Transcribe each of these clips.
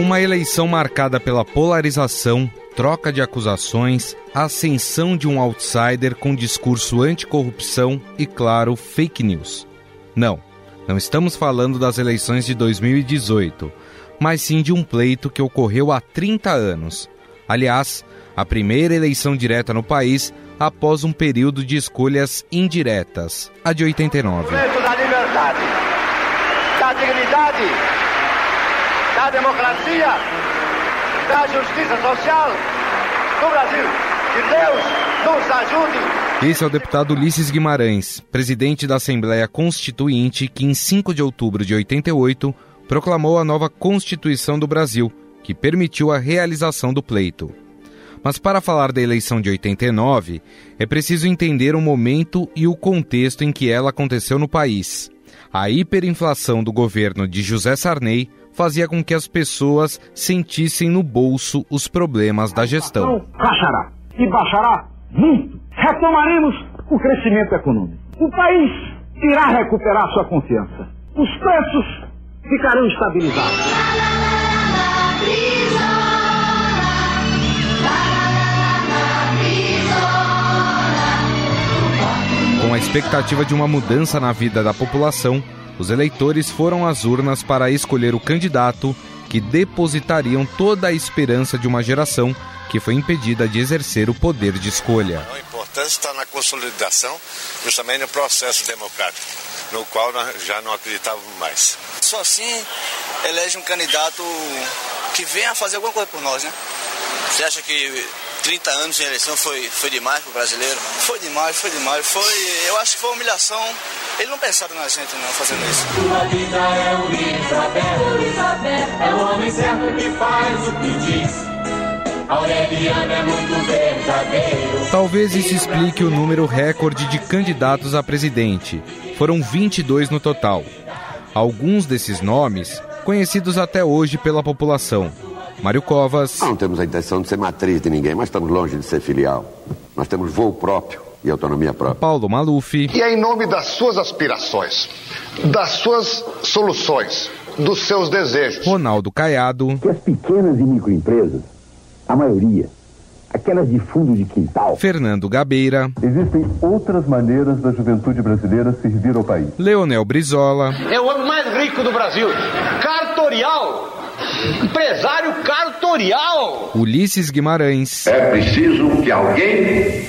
Uma eleição marcada pela polarização, troca de acusações, ascensão de um outsider com discurso anticorrupção e, claro, fake news. Não, não estamos falando das eleições de 2018, mas sim de um pleito que ocorreu há 30 anos. Aliás, a primeira eleição direta no país após um período de escolhas indiretas, a de 89. da liberdade, da dignidade, da democracia, da justiça social no Brasil. Que Deus nos ajude. Esse é o deputado Ulisses Guimarães, presidente da Assembleia Constituinte, que em 5 de outubro de 88 proclamou a nova Constituição do Brasil, que permitiu a realização do pleito. Mas para falar da eleição de 89, é preciso entender o momento e o contexto em que ela aconteceu no país. A hiperinflação do governo de José Sarney fazia com que as pessoas sentissem no bolso os problemas da gestão. Baixará. E baixará muito. Retomaremos o crescimento econômico. O país irá recuperar sua confiança. Os preços ficarão estabilizados. Com a expectativa de uma mudança na vida da população, os eleitores foram às urnas para escolher o candidato que depositariam toda a esperança de uma geração que foi impedida de exercer o poder de escolha. A importância está na consolidação, justamente no processo democrático, no qual nós já não acreditávamos mais. Só assim elege um candidato que venha fazer alguma coisa por nós, né? Você acha que 30 anos de eleição foi, foi demais para o brasileiro? Foi demais, foi demais. Foi, eu acho que foi uma humilhação. Eles não pensaram na gente não fazendo isso. Sua vida é o é o homem certo que faz o que diz. Aureliano é muito verdadeiro. Talvez isso explique o número recorde de candidatos a presidente. Foram 22 no total. Alguns desses nomes conhecidos até hoje pela população. Mário Covas. Não temos a intenção de ser matriz de ninguém, mas estamos longe de ser filial. Nós temos voo próprio e autonomia própria. Paulo Maluf. E é em nome das suas aspirações, das suas soluções, dos seus desejos. Ronaldo Caiado. Que as pequenas e microempresas, a maioria, aquelas de fundo de quintal. Fernando Gabeira. Existem outras maneiras da juventude brasileira servir ao país. Leonel Brizola. É o homem mais rico do Brasil. Cartorial. Empresário cartorial. Ulisses Guimarães. É preciso que alguém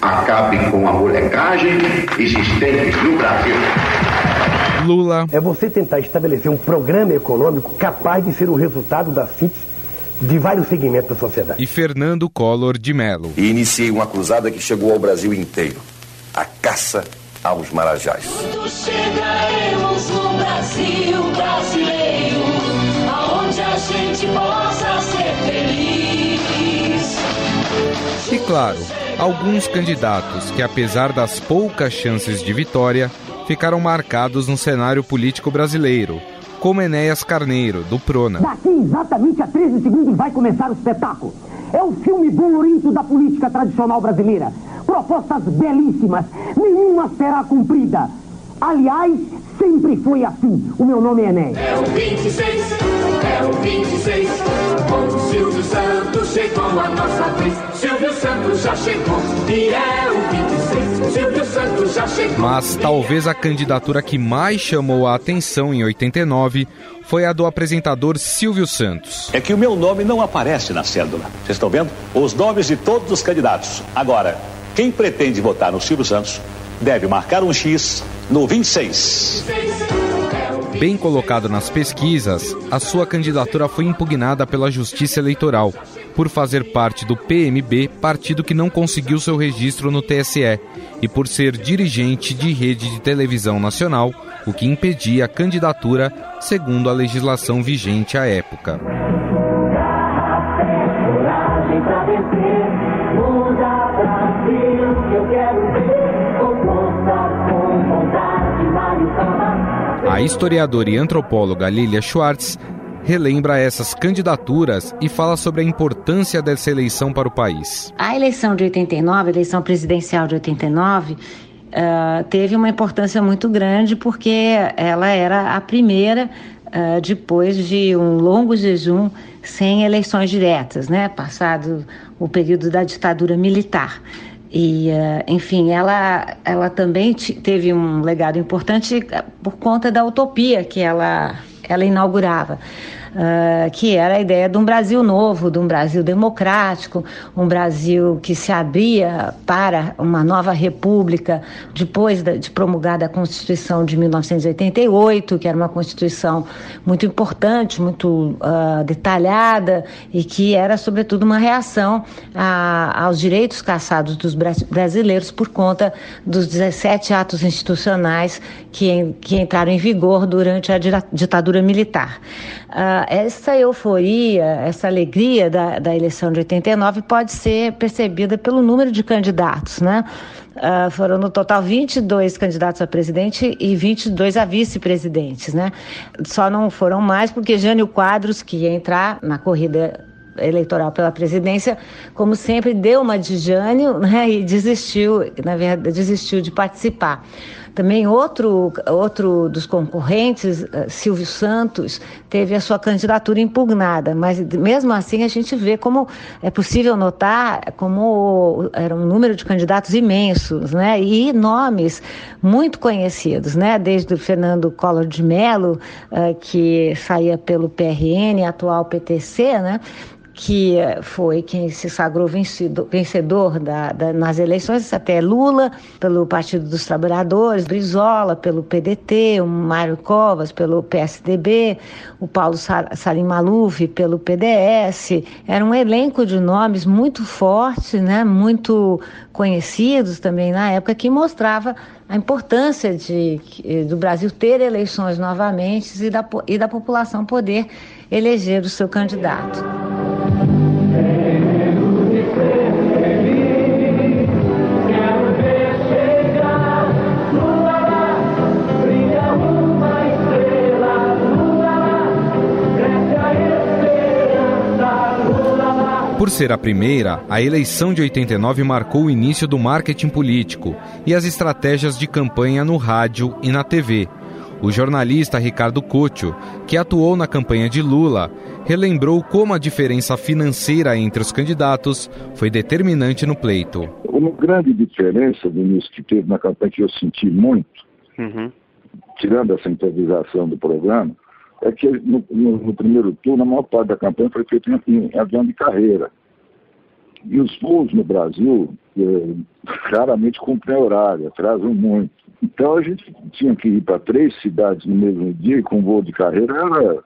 acabe com a molecagem existente no Brasil. Lula. É você tentar estabelecer um programa econômico capaz de ser o resultado da síntese de vários segmentos da sociedade. E Fernando Collor de Mello. E iniciei uma cruzada que chegou ao Brasil inteiro. A caça aos marajás. Quando chegaremos no claro, alguns candidatos que, apesar das poucas chances de vitória, ficaram marcados no cenário político brasileiro, como Enéas Carneiro, do Prona. Daqui exatamente a 13 segundos vai começar o espetáculo. É o filme bolorento da política tradicional brasileira. Propostas belíssimas, nenhuma será cumprida. Aliás, sempre foi assim. O meu nome é Enéas. É o 26, é o 26. O Silvio Santos chegou a nossa vez. Silvio Santos já chegou e é o 26. Silvio Santos já chegou. Mas talvez a candidatura que mais chamou a atenção em 89 foi a do apresentador Silvio Santos. É que o meu nome não aparece na cédula. Vocês estão vendo? Os nomes de todos os candidatos. Agora, quem pretende votar no Silvio Santos deve marcar um X no 26. Bem colocado nas pesquisas, a sua candidatura foi impugnada pela Justiça Eleitoral, por fazer parte do PMB, partido que não conseguiu seu registro no TSE, e por ser dirigente de rede de televisão nacional, o que impedia a candidatura segundo a legislação vigente à época. A historiadora e antropóloga Lilia Schwartz relembra essas candidaturas e fala sobre a importância dessa eleição para o país. A eleição de 89, a eleição presidencial de 89, uh, teve uma importância muito grande porque ela era a primeira uh, depois de um longo jejum sem eleições diretas, né? Passado o período da ditadura militar. E, uh, enfim, ela, ela também teve um legado importante por conta da utopia que ela, ela inaugurava uh, que era a ideia de um Brasil novo, de um Brasil democrático, um Brasil que se abria para uma nova república depois de promulgada a Constituição de 1988, que era uma Constituição muito importante, muito uh, detalhada e que era, sobretudo, uma reação a, aos direitos cassados dos brasileiros por conta dos 17 atos institucionais que, que entraram em vigor durante a ditadura militar. Uh, essa euforia, essa alegria da, da eleição de 89 pode ser percebida pelo número de candidatos, né? Uh, foram no total 22 candidatos a presidente e 22 a vice-presidentes, né? Só não foram mais porque Jânio Quadros, que ia entrar na corrida eleitoral pela presidência, como sempre, deu uma de Jânio né, e desistiu, na verdade, desistiu de participar. Também outro, outro dos concorrentes, eh, Silvio Santos, teve a sua candidatura impugnada, mas mesmo assim a gente vê como é possível notar como era um número de candidatos imensos, né? E nomes muito conhecidos, né? Desde o Fernando Collor de Mello, eh, que saía pelo PRN, atual PTC, né? Que foi quem se sagrou vencido, vencedor da, da, nas eleições, até Lula, pelo Partido dos Trabalhadores, Brizola, pelo PDT, o Mário Covas, pelo PSDB, o Paulo Salim Maluf, pelo PDS. Era um elenco de nomes muito forte, né, muito conhecidos também na época, que mostrava a importância de, do Brasil ter eleições novamente e da, e da população poder eleger o seu candidato. Por ser a primeira, a eleição de 89 marcou o início do marketing político e as estratégias de campanha no rádio e na TV. O jornalista Ricardo Couto, que atuou na campanha de Lula, relembrou como a diferença financeira entre os candidatos foi determinante no pleito. Uma grande diferença, Vinícius, que teve na campanha que eu senti muito, uhum. tirando essa improvisação do programa, é que no, no, no, primeiro turno a maior parte da campanha foi feita em, em avião de carreira. E os voos no Brasil é, raramente cumprem horário, atrasam muito. Então a gente tinha que ir para três cidades no mesmo dia, com voo de carreira era,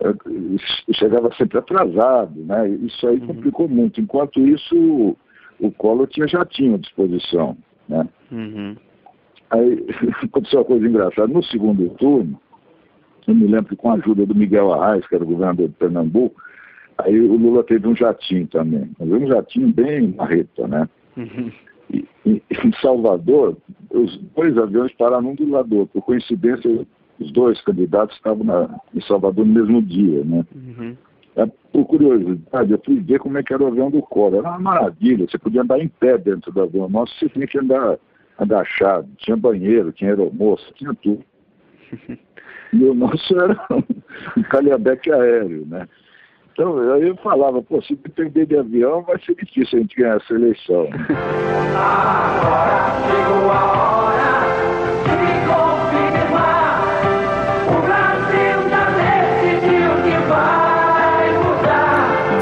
é, chegava sempre atrasado, né? Isso aí uhum. complicou muito. Enquanto isso, o, o Collor tinha jatinho à disposição, né? Uhum. Aí aconteceu uma coisa engraçada. No segundo turno, eu me lembro que com a ajuda do Miguel Arraes, que era o governador de Pernambuco, aí o Lula teve um jatinho também. Mas um jatinho bem marreta, né? Uhum. E, e, em Salvador, os dois aviões pararam um do lado do outro. Por coincidência, os dois candidatos estavam na, em Salvador no mesmo dia, né? Uhum. É, por curiosidade, eu fui ver como é que era o avião do Coro. Era uma maravilha, você podia andar em pé dentro do avião. Nossa, você tinha que andar agachado. Tinha banheiro, tinha aeromoça, tinha tudo. E o nosso era um calhambeque aéreo, né? Então, aí eu falava, pô, se depender de avião, vai ser difícil a gente ganhar essa eleição. Agora chegou a hora.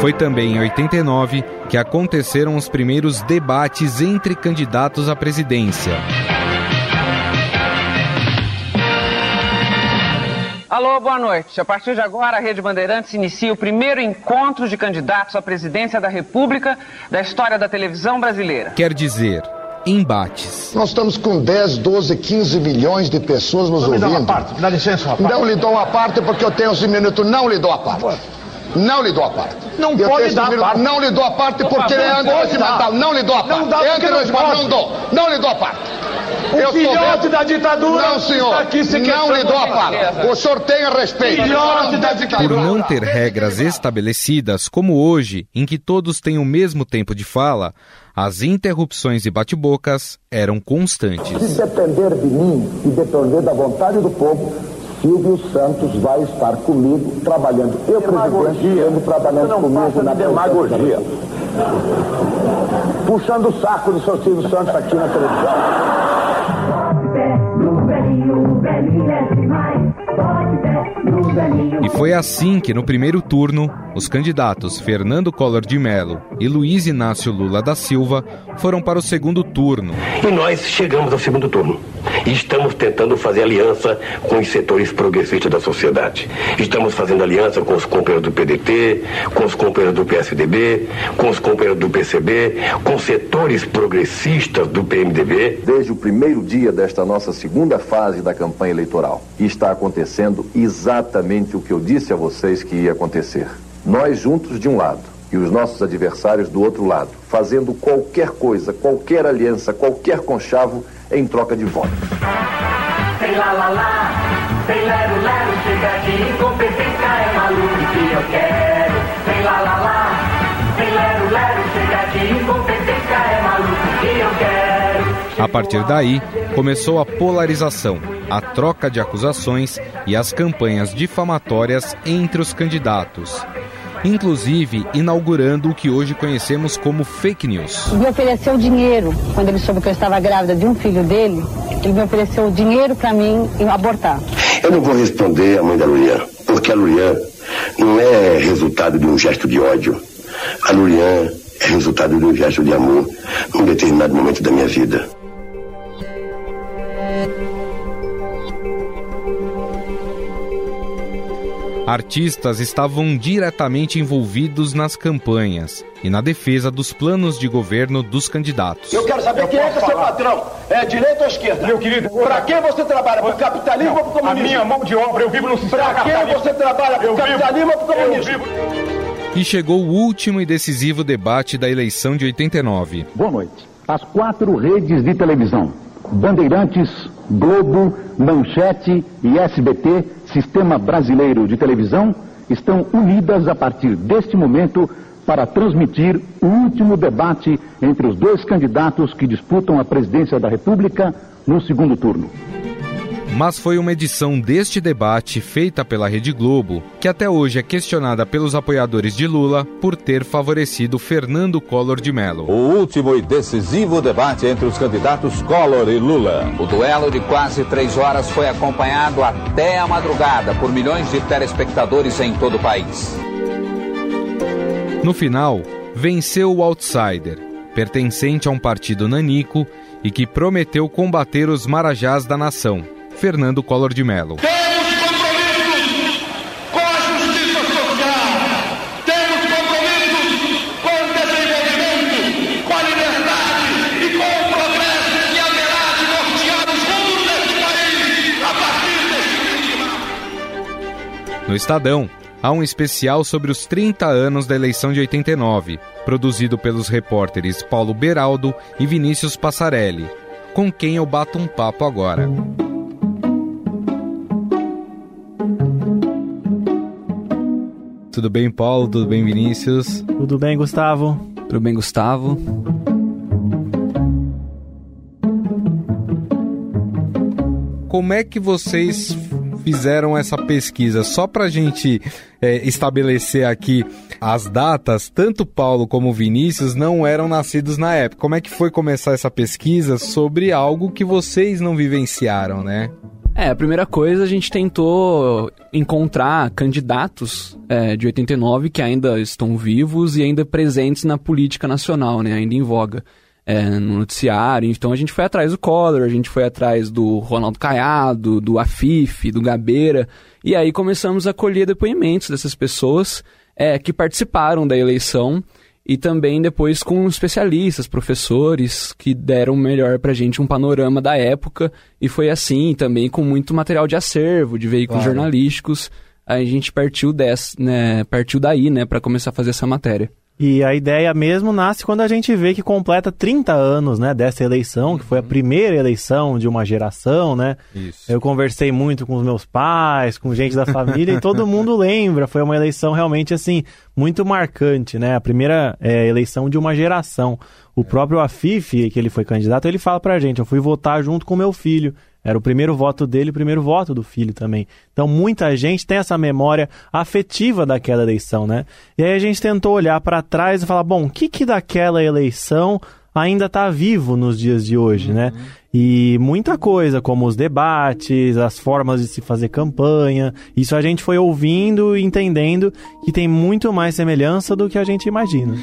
Foi também em 89 que aconteceram os primeiros debates entre candidatos à presidência. Alô, boa noite. A partir de agora, a Rede Bandeirantes inicia o primeiro encontro de candidatos à presidência da República da história da televisão brasileira. Quer dizer, embates. Nós estamos com 10, 12, 15 milhões de pessoas nos Não me dá ouvindo. uma parte, dá licença, rapaz. Não lhe dou uma parte porque eu tenho esse minuto. Não lhe dou a parte. Não lhe dou a parte. Não Eu pode dar minuto. parte. Não lhe dou a parte Por porque favor, é não antirregimental. Não lhe dou a parte. Não dá não Antirregimental, pode. não dou. Não lhe dou a parte. O Eu filhote da ditadura Não, senhor. está aqui se não lhe dou a parte. O senhor tenha respeito. Filhote da Por ditadura. não ter regras estabelecidas, como hoje, em que todos têm o mesmo tempo de fala, as interrupções e bate-bocas eram constantes. Se depender de mim e depender da vontade do povo, Silvio Santos vai estar comigo trabalhando. Eu, presidente, ele trabalhando comigo na demagogia. Puxando o saco do seu Silvio Santos aqui na televisão. E foi assim que, no primeiro turno, os candidatos Fernando Collor de Mello e Luiz Inácio Lula da Silva foram para o segundo turno. E nós chegamos ao segundo turno. E estamos tentando fazer aliança com os setores progressistas da sociedade. Estamos fazendo aliança com os companheiros do PDT, com os companheiros do PSDB, com os companheiros do PCB, com setores progressistas do PMDB. Desde o primeiro dia desta nossa segunda fase da campanha eleitoral, está acontecendo exatamente o que eu disse a vocês que ia acontecer. Nós juntos de um lado e os nossos adversários do outro lado, fazendo qualquer coisa, qualquer aliança, qualquer conchavo em troca de votos. Tem lá lá lá, tem lero lero, chega de A partir daí, começou a polarização, a troca de acusações e as campanhas difamatórias entre os candidatos. Inclusive inaugurando o que hoje conhecemos como fake news. me ofereceu dinheiro quando ele soube que eu estava grávida de um filho dele. Ele me ofereceu dinheiro para mim abortar. Eu não vou responder a mãe da Lurian, porque a Lurian não é resultado de um gesto de ódio. A Lurian é resultado de um gesto de amor num determinado momento da minha vida. Artistas estavam diretamente envolvidos nas campanhas e na defesa dos planos de governo dos candidatos. Eu quero saber quem é que é seu patrão. É direita ou esquerda? Meu querido, pra quem você trabalha? Pro capitalismo ou pro comunismo? A minha mão de obra, eu vivo no sistema Pra quem você trabalha? Pro capitalismo ou pro comunismo? E chegou o último e decisivo debate da eleição de 89. Boa noite. As quatro redes de televisão, Bandeirantes, Globo, Manchete e SBT, Sistema Brasileiro de Televisão, estão unidas a partir deste momento para transmitir o último debate entre os dois candidatos que disputam a presidência da República no segundo turno. Mas foi uma edição deste debate feita pela Rede Globo que até hoje é questionada pelos apoiadores de Lula por ter favorecido Fernando Collor de Mello. O último e decisivo debate entre os candidatos Collor e Lula. O duelo de quase três horas foi acompanhado até a madrugada por milhões de telespectadores em todo o país. No final, venceu o outsider, pertencente a um partido nanico e que prometeu combater os marajás da nação, Fernando Collor de Mello. Temos compromissos com a justiça social. Temos compromissos com o desenvolvimento, com a liberdade e com o progresso que haverá de nortear os rumos deste país a partir deste clima. No Estadão, há um especial sobre os 30 anos da eleição de 89, produzido pelos repórteres Paulo Beraldo e Vinícius Passarelli, com quem eu bato um papo agora. Tudo bem, Paulo? Tudo bem, Vinícius? Tudo bem, Gustavo? Tudo bem, Gustavo? Como é que vocês fizeram essa pesquisa? Só para a gente é, estabelecer aqui as datas, tanto Paulo como Vinícius não eram nascidos na época. Como é que foi começar essa pesquisa sobre algo que vocês não vivenciaram, né? É, a primeira coisa a gente tentou encontrar candidatos é, de 89 que ainda estão vivos e ainda presentes na política nacional, né? Ainda em voga. é, no noticiário. Então a gente foi atrás do Collor, a gente foi atrás do Ronaldo Caiado, do Afif, do Gabeira. E aí começamos a colher depoimentos dessas pessoas é, que participaram da eleição e também depois com especialistas, professores que deram melhor pra gente um panorama da época e foi assim também com muito material de acervo, de veículos claro. jornalísticos. A gente partiu dessa, né, partiu daí, né, para começar a fazer essa matéria. E a ideia mesmo nasce quando a gente vê que completa 30 anos, né, dessa eleição, que foi a uhum. primeira eleição de uma geração, né? Isso. Eu conversei muito com os meus pais, com gente da família e todo mundo lembra. Foi uma eleição realmente assim muito marcante, né? A primeira é, eleição de uma geração. O próprio Afif, que ele foi candidato, ele fala pra gente: eu fui votar junto com meu filho. Era o primeiro voto dele, o primeiro voto do filho também. Então muita gente tem essa memória afetiva daquela eleição, né? E aí a gente tentou olhar para trás e falar, bom, o que que daquela eleição ainda está vivo nos dias de hoje, né? uhum. né? E muita coisa, como os debates, as formas de se fazer campanha, isso a gente foi ouvindo e entendendo que tem muito mais semelhança do que a gente imagina.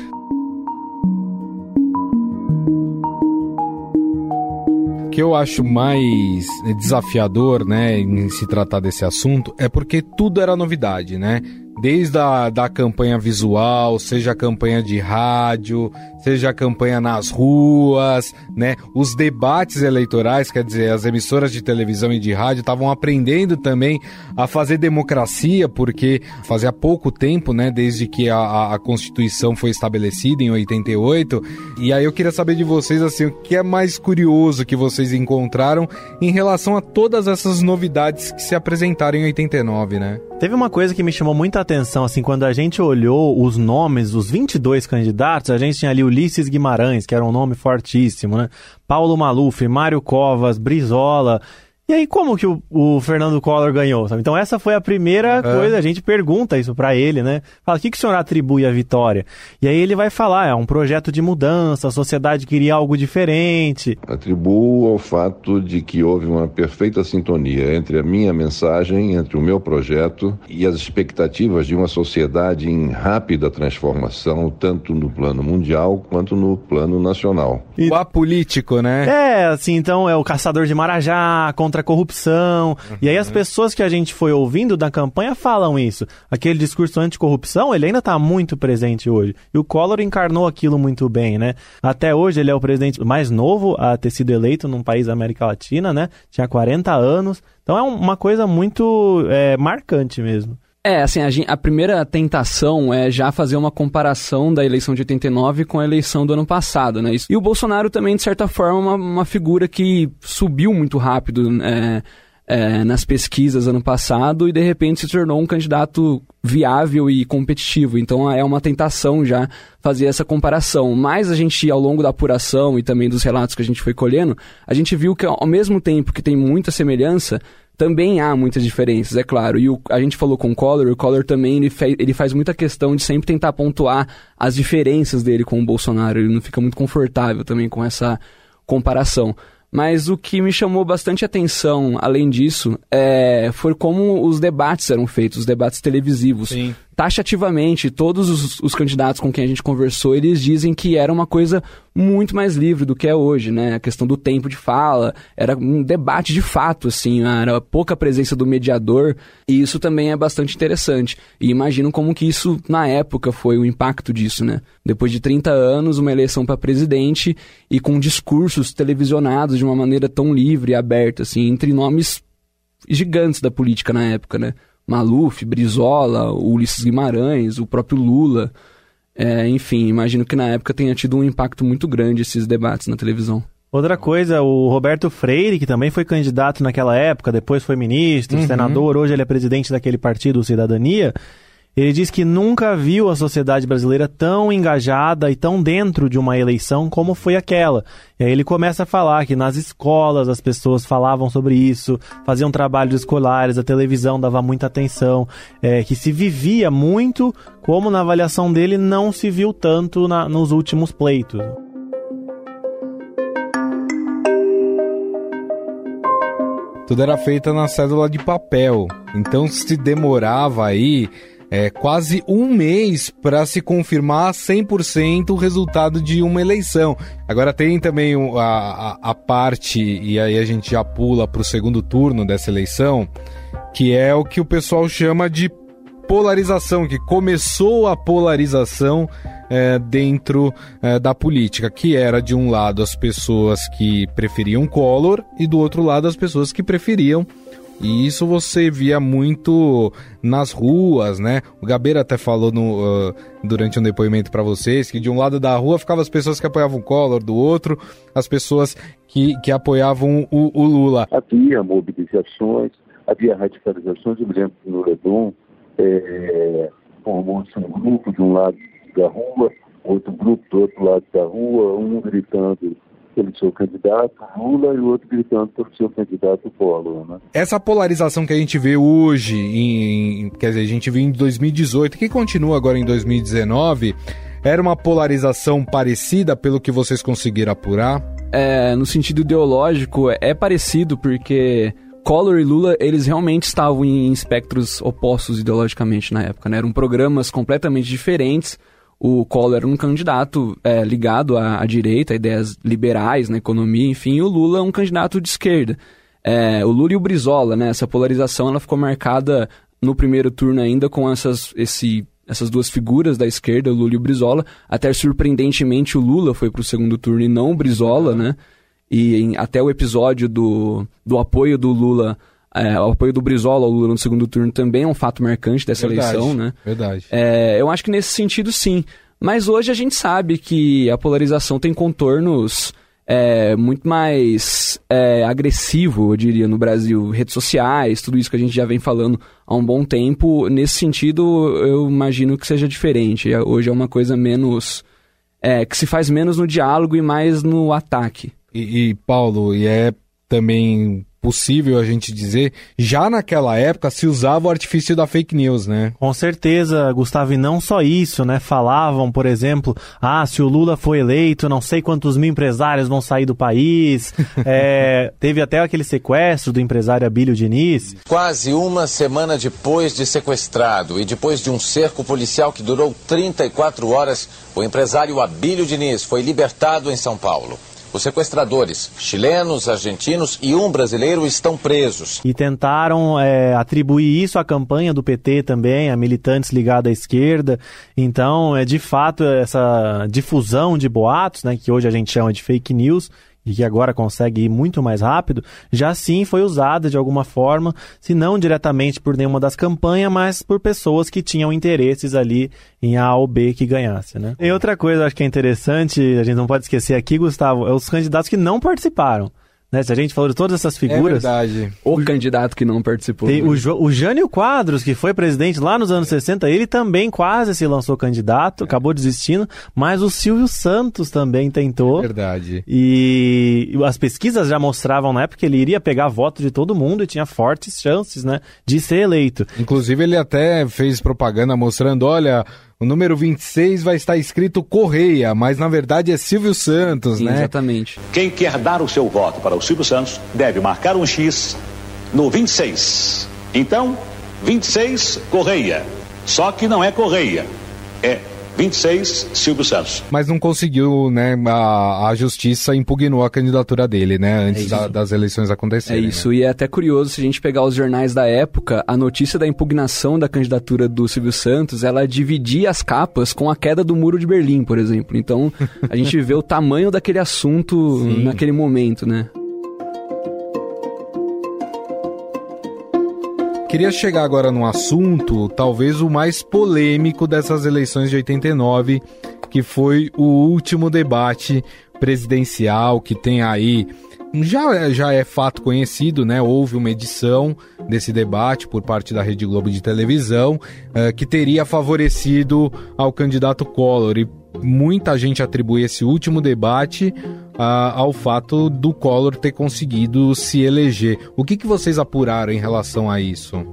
Que eu acho mais desafiador, né, em se tratar desse assunto é porque tudo era novidade, né? Desde a da campanha visual, seja a campanha de rádio, seja a campanha nas ruas, né? Os debates eleitorais, quer dizer, as emissoras de televisão e de rádio estavam aprendendo também a fazer democracia, porque fazia pouco tempo, né, desde que a, a Constituição foi estabelecida em 88. E aí eu queria saber de vocês, assim, o que é mais curioso que vocês encontraram em relação a todas essas novidades que se apresentaram em 89, né? Teve uma coisa que me chamou muita atenção, assim, quando a gente olhou os nomes dos 22 candidatos, a gente tinha ali Ulisses Guimarães, que era um nome fortíssimo, né? Paulo Maluf, Mário Covas, Brizola, e aí, como que o, o, Fernando Collor ganhou? Sabe? Então, essa foi a primeira uhum. coisa, a gente pergunta isso para ele, né? Fala, o que, que o senhor atribui à vitória? E aí ele vai falar, é um projeto de mudança, a sociedade queria algo diferente. Atribuo ao fato de que houve uma perfeita sintonia entre a minha mensagem, entre o meu projeto e as expectativas de uma sociedade em rápida transformação, tanto no plano mundial quanto no plano nacional. E... O apolítico, né? É, assim, então é o caçador de Marajá, contra contra a corrupção. Uhum. E aí as pessoas que a gente foi ouvindo da campanha falam isso. Aquele discurso anticorrupção, ele ainda está muito presente hoje. E o Collor encarnou aquilo muito bem, né? Até hoje ele é o presidente mais novo a ter sido eleito num país da América Latina, né? Tinha 40 anos. Então é uma coisa muito é, marcante mesmo. É, assim, a, a, primeira tentação é já fazer uma comparação da eleição de 89 com a eleição do ano passado, né? E o Bolsonaro também, de certa forma, uma, uma figura que subiu muito rápido é, é, nas pesquisas ano passado e de repente se tornou um candidato viável e competitivo. Então é uma tentação já fazer essa comparação. Mas a gente, ao longo da apuração e também dos relatos que a gente foi colhendo, a gente viu que ao mesmo tempo que tem muita semelhança, também há muitas diferenças, é claro. E o, a gente falou com o Collor, o Collor também ele, fe, ele faz muita questão de sempre tentar pontuar as diferenças dele com o Bolsonaro. Ele não fica muito confortável também com essa comparação. Mas o que me chamou bastante atenção, além disso, é, foi como os debates eram feitos, os debates televisivos. Sim taxativamente, todos os, os, candidatos com quem a gente conversou, eles dizem que era uma coisa muito mais livre do que é hoje, né? A questão do tempo de fala, era um debate de fato, assim, era pouca presença do mediador, e isso também é bastante interessante. E imagino como que isso, na época, foi o impacto disso, né? Depois de 30 anos, uma eleição para presidente e com discursos televisionados de uma maneira tão livre e aberta, assim, entre nomes gigantes da política na época, né? Maluf, Brizola, Ulisses Guimarães, o próprio Lula. É, enfim, imagino que na época tenha tido um impacto muito grande esses debates na televisão. Outra coisa, o Roberto Freire, que também foi candidato naquela época, depois foi ministro, uhum. senador, hoje ele é presidente daquele partido Cidadania. Ele diz que nunca viu a sociedade brasileira tão engajada e tão dentro de uma eleição como foi aquela. E aí ele começa a falar que nas escolas as pessoas falavam sobre isso, faziam trabalhos escolares, a televisão dava muita atenção, é, que se vivia muito, como na avaliação dele não se viu tanto na, nos últimos pleitos. Tudo era feito na cédula de papel. Então se demorava aí é, quase um mês para se confirmar 100% o resultado de uma eleição. Agora tem também a, a, a parte, e aí a gente já pula para o segundo turno dessa eleição, que é o que o pessoal chama de polarização, que começou a polarização é, dentro é, da política, que era de um lado as pessoas que preferiam Collor e do outro lado as pessoas que preferiam e isso você via muito nas ruas, né? O Gabeira até falou no, uh, durante um depoimento para vocês que de um lado da rua ficavam as pessoas que apoiavam o Collor, do outro as pessoas que, que apoiavam o, o Lula. Havia mobilizações, havia radicalizações. Eu me lembro que no Leblon é, formou-se um grupo de um lado da rua, outro grupo do outro lado da rua, um gritando pelo seu candidato Lula e o outro gritando pelo seu candidato Collor. Né? Essa polarização que a gente vê hoje, em, quer dizer, a gente viu em 2018, que continua agora em 2019, era uma polarização parecida pelo que vocês conseguiram apurar? É, no sentido ideológico, é parecido porque Collor e Lula, eles realmente estavam em espectros opostos ideologicamente na época, né? Eram programas completamente diferentes, o Collor era um candidato é, ligado à, à, direita, ideias liberais na economia, enfim, e o Lula é um candidato de esquerda. É, o Lula e o Brizola, né, essa polarização ela ficou marcada no primeiro turno ainda com essas, esse, essas duas figuras da esquerda, o Lula e o Brizola. Até surpreendentemente o Lula foi para o segundo turno e não o Brizola, né? E em, até o episódio do, do apoio do Lula é, o apoio do Brizola ao Lula no segundo turno também é um fato marcante dessa verdade, eleição, né? Verdade. É, eu acho que nesse sentido, sim. Mas hoje a gente sabe que a polarização tem contornos é, muito mais é, agressivo, eu diria, no Brasil. Redes sociais, tudo isso que a gente já vem falando há um bom tempo. Nesse sentido, eu imagino que seja diferente. Hoje é uma coisa menos. É, que se faz menos no diálogo e mais no ataque. E, e Paulo, e é também possível a gente dizer, já naquela época se usava o artifício da fake news, né? Com certeza, Gustavo, e não só isso, né? Falavam, por exemplo, ah, se o Lula for eleito, não sei quantos mil empresários vão sair do país. é, teve até aquele sequestro do empresário Abílio Diniz. Quase uma semana depois de sequestrado e depois de um cerco policial que durou 34 horas, o empresário Abílio Diniz foi libertado em São Paulo. Os sequestradores, chilenos, argentinos e um brasileiro, estão presos. E tentaram é, atribuir isso à campanha do PT também, a militantes ligados à esquerda. Então, é de fato essa difusão de boatos, né, que hoje a gente chama de fake news, e que agora consegue ir muito mais rápido, já sim foi usada de alguma forma, se não diretamente por nenhuma das campanhas, mas por pessoas que tinham interesses ali em A ou B que ganhasse, né? E outra coisa acho que é interessante, a gente não pode esquecer aqui, Gustavo, é os candidatos que não participaram. Né? Se a gente falou de todas essas figuras. É verdade. O, o candidato que não participou. Tem, né? o, jo, o Jânio Quadros, que foi presidente lá nos anos 60, ele também quase se lançou candidato, é. acabou desistindo, mas o Silvio Santos também tentou. É verdade. E as pesquisas já mostravam na época que ele iria pegar voto de todo mundo e tinha fortes chances, né, de ser eleito. Inclusive ele até fez propaganda mostrando, olha, o número 26 vai estar escrito Correia, mas na verdade é Silvio Santos, Sim, né? Exatamente. Quem quer dar o seu voto para o Silvio Santos deve marcar um X no 26. Então, 26 Correia. Só que não é Correia, é 26, Silvio Santos. Mas não conseguiu, né? A, a justiça impugnou a candidatura dele, né? Antes é da, das eleições acontecerem. É isso, né? e é até curioso se a gente pegar os jornais da época, a notícia da impugnação da candidatura do Silvio Santos, ela dividia as capas com a queda do muro de Berlim, por exemplo. Então, a gente vê o tamanho daquele assunto Sim. naquele momento, né? Queria chegar agora num assunto, talvez o mais polêmico dessas eleições de 89, que foi o último debate presidencial que tem aí. Já, já é fato conhecido, né? Houve uma edição desse debate por parte da Rede Globo de televisão uh, que teria favorecido ao candidato Collor. E muita gente atribui esse último debate uh, ao fato do Collor ter conseguido se eleger. O que, que vocês apuraram em relação a isso?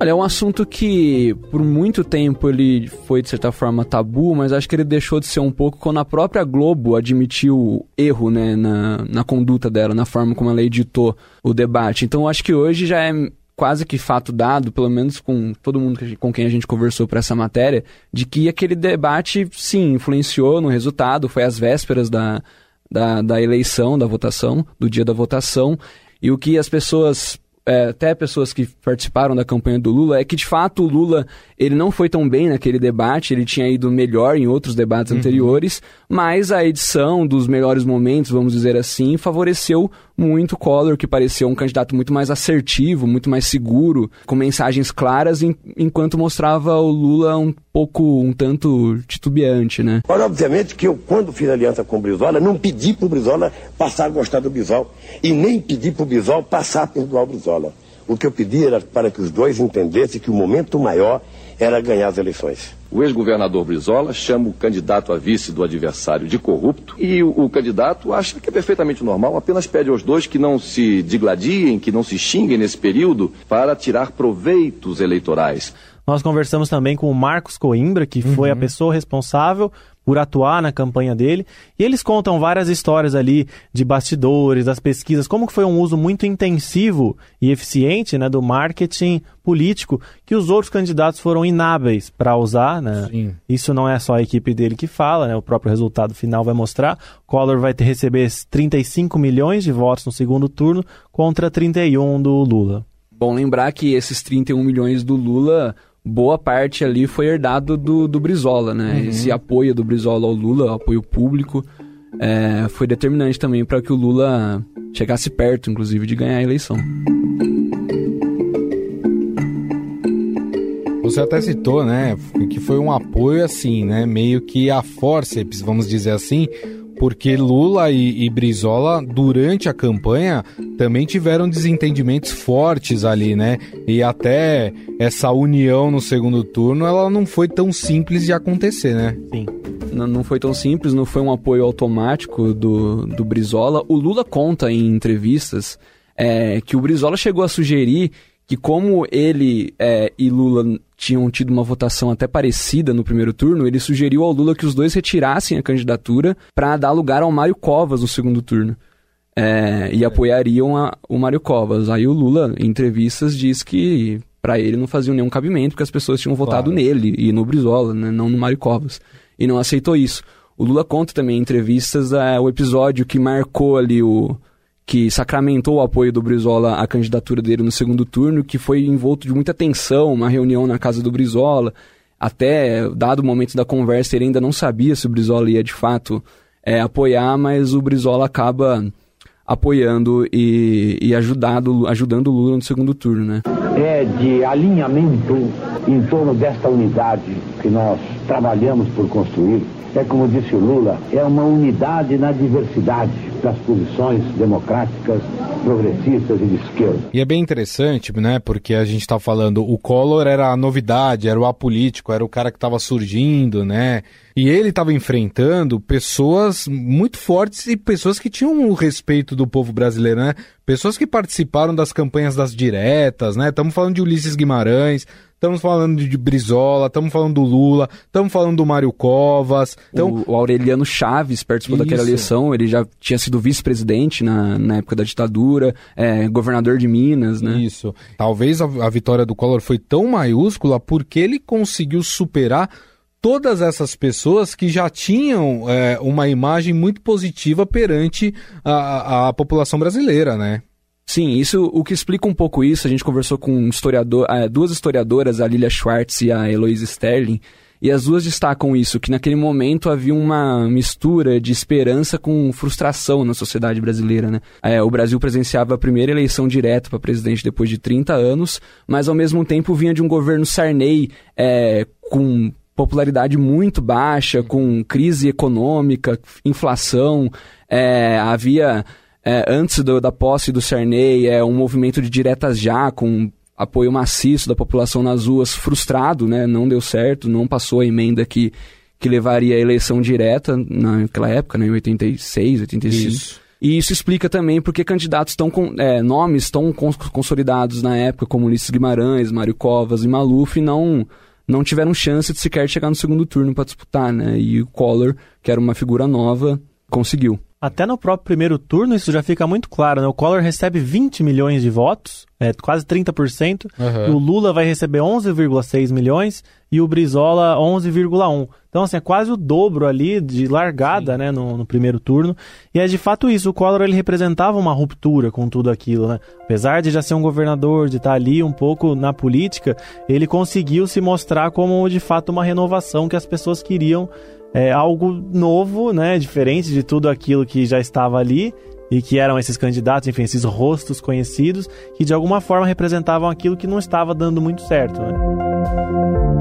Olha, é um assunto que por muito tempo ele foi de certa forma tabu, mas acho que ele deixou de ser um pouco quando a própria Globo admitiu erro né, na, na conduta dela, na forma como ela editou o debate. Então acho que hoje já é quase que fato dado, pelo menos com todo mundo com quem a gente conversou para essa matéria, de que aquele debate, sim, influenciou no resultado, foi às vésperas da, da, da eleição, da votação, do dia da votação, e o que as pessoas é, até pessoas que participaram da campanha do Lula, é que de fato o Lula ele não foi tão bem naquele debate, ele tinha ido melhor em outros debates uhum. anteriores, mas a edição dos melhores momentos, vamos dizer assim, favoreceu muito Collor, que pareceu um candidato muito mais assertivo, muito mais seguro, com mensagens claras, enquanto mostrava o Lula um pouco, um tanto titubeante, né? Olha, obviamente que eu, quando fiz aliança com o Brizola, não pedi pro Brizola passar a gostar do Bisol, e nem pedi pro Bisol passar a perdoar o Brizola. O que eu pedi era para que os dois entendessem que o momento maior era ganhar as eleições. O ex-governador Brizola chama o candidato a vice do adversário de corrupto e o, o, candidato acha que é perfeitamente normal, apenas pede aos dois que não se digladiem, que não se xinguem nesse período para tirar proveitos eleitorais. Nós conversamos também com o Marcos Coimbra, que foi a uhum. pessoa responsável por atuar na campanha dele. E eles contam várias histórias ali de bastidores, das pesquisas, como que foi um uso muito intensivo e eficiente né, do marketing político que os outros candidatos foram inábeis para usar. Né? Sim. Isso não é só a equipe dele que fala, né? o próprio resultado final vai mostrar. Collor vai ter, receber 35 milhões de votos no segundo turno contra 31 do Lula. Bom lembrar que esses 31 milhões do Lula boa parte ali foi herdado do, do Brizola, né? Uhum. Esse apoio do Brizola ao Lula, apoio público, é, foi determinante também para que o Lula chegasse perto, inclusive, de ganhar a eleição. Você até citou, né, que foi um apoio assim, né, meio que a forceps, vamos dizer assim, porque Lula e, e, Brizola, durante a campanha, também tiveram desentendimentos fortes ali, né? E até essa união no segundo turno, ela não foi tão simples de acontecer, né? Sim. Não, não foi tão simples, não foi um apoio automático do, do Brizola. O Lula conta em entrevistas é, que o Brizola chegou a sugerir que como ele é, e Lula tinham tido uma votação até parecida no primeiro turno, ele sugeriu ao Lula que os dois retirassem a candidatura para dar lugar ao Mário Covas no segundo turno. É, e apoiariam a, o Mário Covas. Aí o Lula, em entrevistas, diz que para ele não faziam nenhum cabimento, porque as pessoas tinham votado claro. nele e no Brizola, né, não no Mário Covas. E não aceitou isso. O Lula conta também em entrevistas é, o episódio que marcou ali o, que sacramentou o apoio do Brizola à candidatura dele no segundo turno, que foi envolto de muita tensão, uma reunião na casa do Brizola. Até dado o momento da conversa, ele ainda não sabia se o Brizola ia de fato é, apoiar, mas o Brizola acaba apoiando e, e ajudado, ajudando o Lula no segundo turno, né? É de alinhamento em torno desta unidade que nós trabalhamos por construir. É como disse o Lula, é uma unidade na diversidade das posições democráticas, progressistas e de esquerda. E é bem interessante, né? Porque a gente está falando, o Collor era a novidade, era o apolítico, era o cara que estava surgindo, né? E ele estava enfrentando pessoas muito fortes e pessoas que tinham o respeito do povo brasileiro, né? Pessoas que participaram das campanhas das diretas, né? Estamos falando de Ulisses Guimarães, estamos falando de Brizola, estamos falando do Lula, estamos falando do Mário Covas. Então... O, o Aureliano Chaves participou Isso. daquela eleição, ele já tinha sido vice-presidente na, na época da ditadura, é, governador de Minas, né? Isso. Talvez a, a vitória do Collor foi tão maiúscula porque ele conseguiu superar todas essas pessoas que já tinham é, uma imagem muito positiva perante a, a população brasileira, né? Sim, isso o que explica um pouco isso, a gente conversou com um historiador, eh, duas historiadoras, a Lilia Schwartz e a Heloise Sterling, e as duas destacam isso, que naquele momento havia uma mistura de esperança com frustração na sociedade brasileira. Né? É, o Brasil presenciava a primeira eleição direta para presidente depois de 30 anos, mas ao mesmo tempo vinha de um governo Sarney é, com popularidade muito baixa, com crise econômica, inflação, é, havia é, antes do, da posse do Sarney, é um movimento de diretas já, com apoio maciço da população nas ruas, frustrado, né? Não deu certo, não passou a emenda que, que levaria a eleição direta naquela época, né? Em 86, 85. Isso. E isso explica também porque candidatos tão com é, nomes tão consolidados na época, como Ulisses Guimarães, Mário Covas e Maluf, não, não tiveram chance de sequer chegar no segundo turno para disputar, né? E o Collor, que era uma figura nova, conseguiu. Até no próprio primeiro turno isso já fica muito claro, né? O Collor recebe 20 milhões de votos, é quase 30%, uhum. e o Lula vai receber 11,6 milhões e o Brizola 11,1. Então, assim, é quase o dobro ali de largada, Sim. né, no, no, primeiro turno. E é de fato isso, o Collor ele representava uma ruptura com tudo aquilo, né? Apesar de já ser um governador, de estar ali um pouco na política, ele conseguiu se mostrar como de fato uma renovação que as pessoas queriam é, algo novo, né, diferente de tudo aquilo que já estava ali e que eram esses candidatos, enfim, esses rostos conhecidos que de alguma forma representavam aquilo que não estava dando muito certo. Né?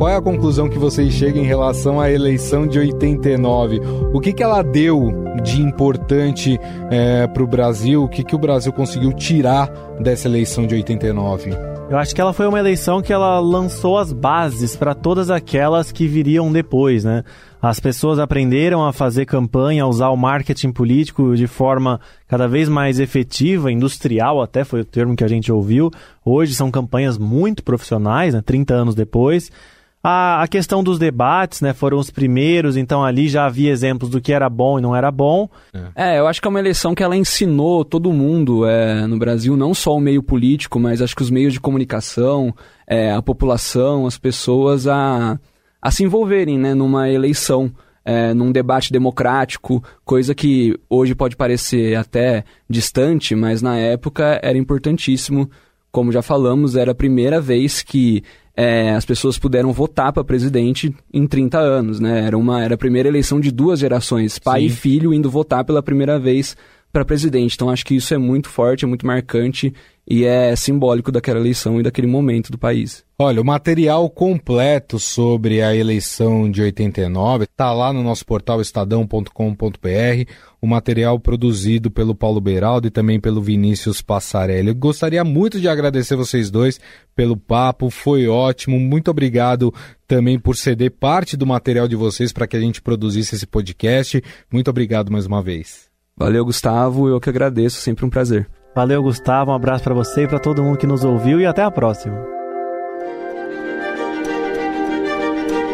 Qual é a conclusão que vocês chegam em relação à eleição de 89? O que, que ela deu de importante é, para o Brasil? O que, que o Brasil conseguiu tirar dessa eleição de 89? Eu acho que ela foi uma eleição que ela lançou as bases para todas aquelas que viriam depois, né? As pessoas aprenderam a fazer campanha, a usar o marketing político de forma cada vez mais efetiva, industrial até foi o termo que a gente ouviu. Hoje são campanhas muito profissionais, né? 30 anos depois. A, a questão dos debates, né? Foram os primeiros, então ali já havia exemplos do que era bom e não era bom. É, eu acho que é uma eleição que ela ensinou todo mundo é, no Brasil, não só o meio político, mas acho que os meios de comunicação, é, a população, as pessoas a, a se envolverem né, numa eleição. É, num debate democrático, coisa que hoje pode parecer até distante, mas na época era importantíssimo. Como já falamos, era a primeira vez que é, as pessoas puderam votar para presidente em 30 anos, né? Era, uma, era a primeira eleição de duas gerações, pai Sim. e filho indo votar pela primeira vez para presidente. Então acho que isso é muito forte, é muito marcante e é simbólico daquela eleição e daquele momento do país. Olha, o material completo sobre a eleição de 89 está lá no nosso portal estadão.com.br, o material produzido pelo Paulo Beraldo e também pelo Vinícius Passarelli. Eu gostaria muito de agradecer vocês dois pelo papo, foi ótimo. Muito obrigado também por ceder parte do material de vocês para que a gente produzisse esse podcast. Muito obrigado mais uma vez. Valeu, Gustavo. Eu que agradeço, sempre um prazer. Valeu, Gustavo. Um abraço para você e para todo mundo que nos ouviu e até a próxima.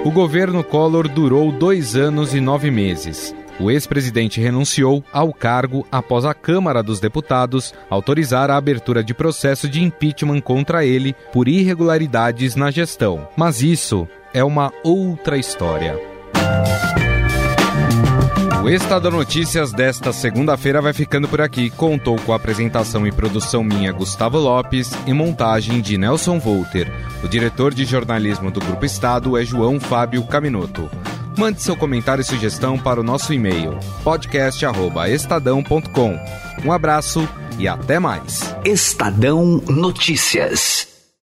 O governo Collor durou dois anos e nove meses. O ex-presidente renunciou ao cargo após a Câmara dos Deputados autorizar a abertura de processo de impeachment contra ele por irregularidades na gestão. Mas isso é uma outra história. O Estadão Notícias desta segunda-feira vai ficando por aqui. Contou com a apresentação e produção minha, Gustavo Lopes, e montagem de Nelson Volter. O diretor de jornalismo do Grupo Estado é João Fábio Caminoto. Mande seu comentário e sugestão para o nosso e-mail podcast@estadão.com. Um abraço e até mais. Estadão Notícias.